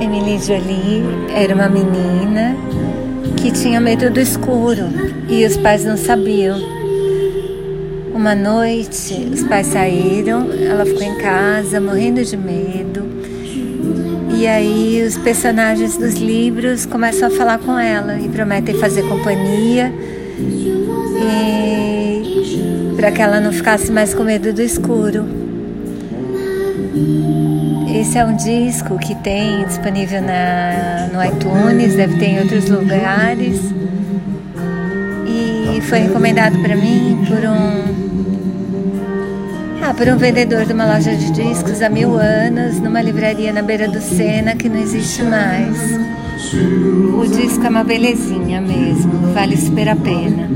Emily Jolie era uma menina que tinha medo do escuro e os pais não sabiam. Uma noite, os pais saíram, ela ficou em casa morrendo de medo. E aí os personagens dos livros começam a falar com ela e prometem fazer companhia para que ela não ficasse mais com medo do escuro. Esse é um disco que tem disponível na, no iTunes, deve ter em outros lugares. E foi recomendado para mim por um ah, por um vendedor de uma loja de discos há mil anos, numa livraria na beira do Sena que não existe mais. O disco é uma belezinha mesmo, vale super a pena.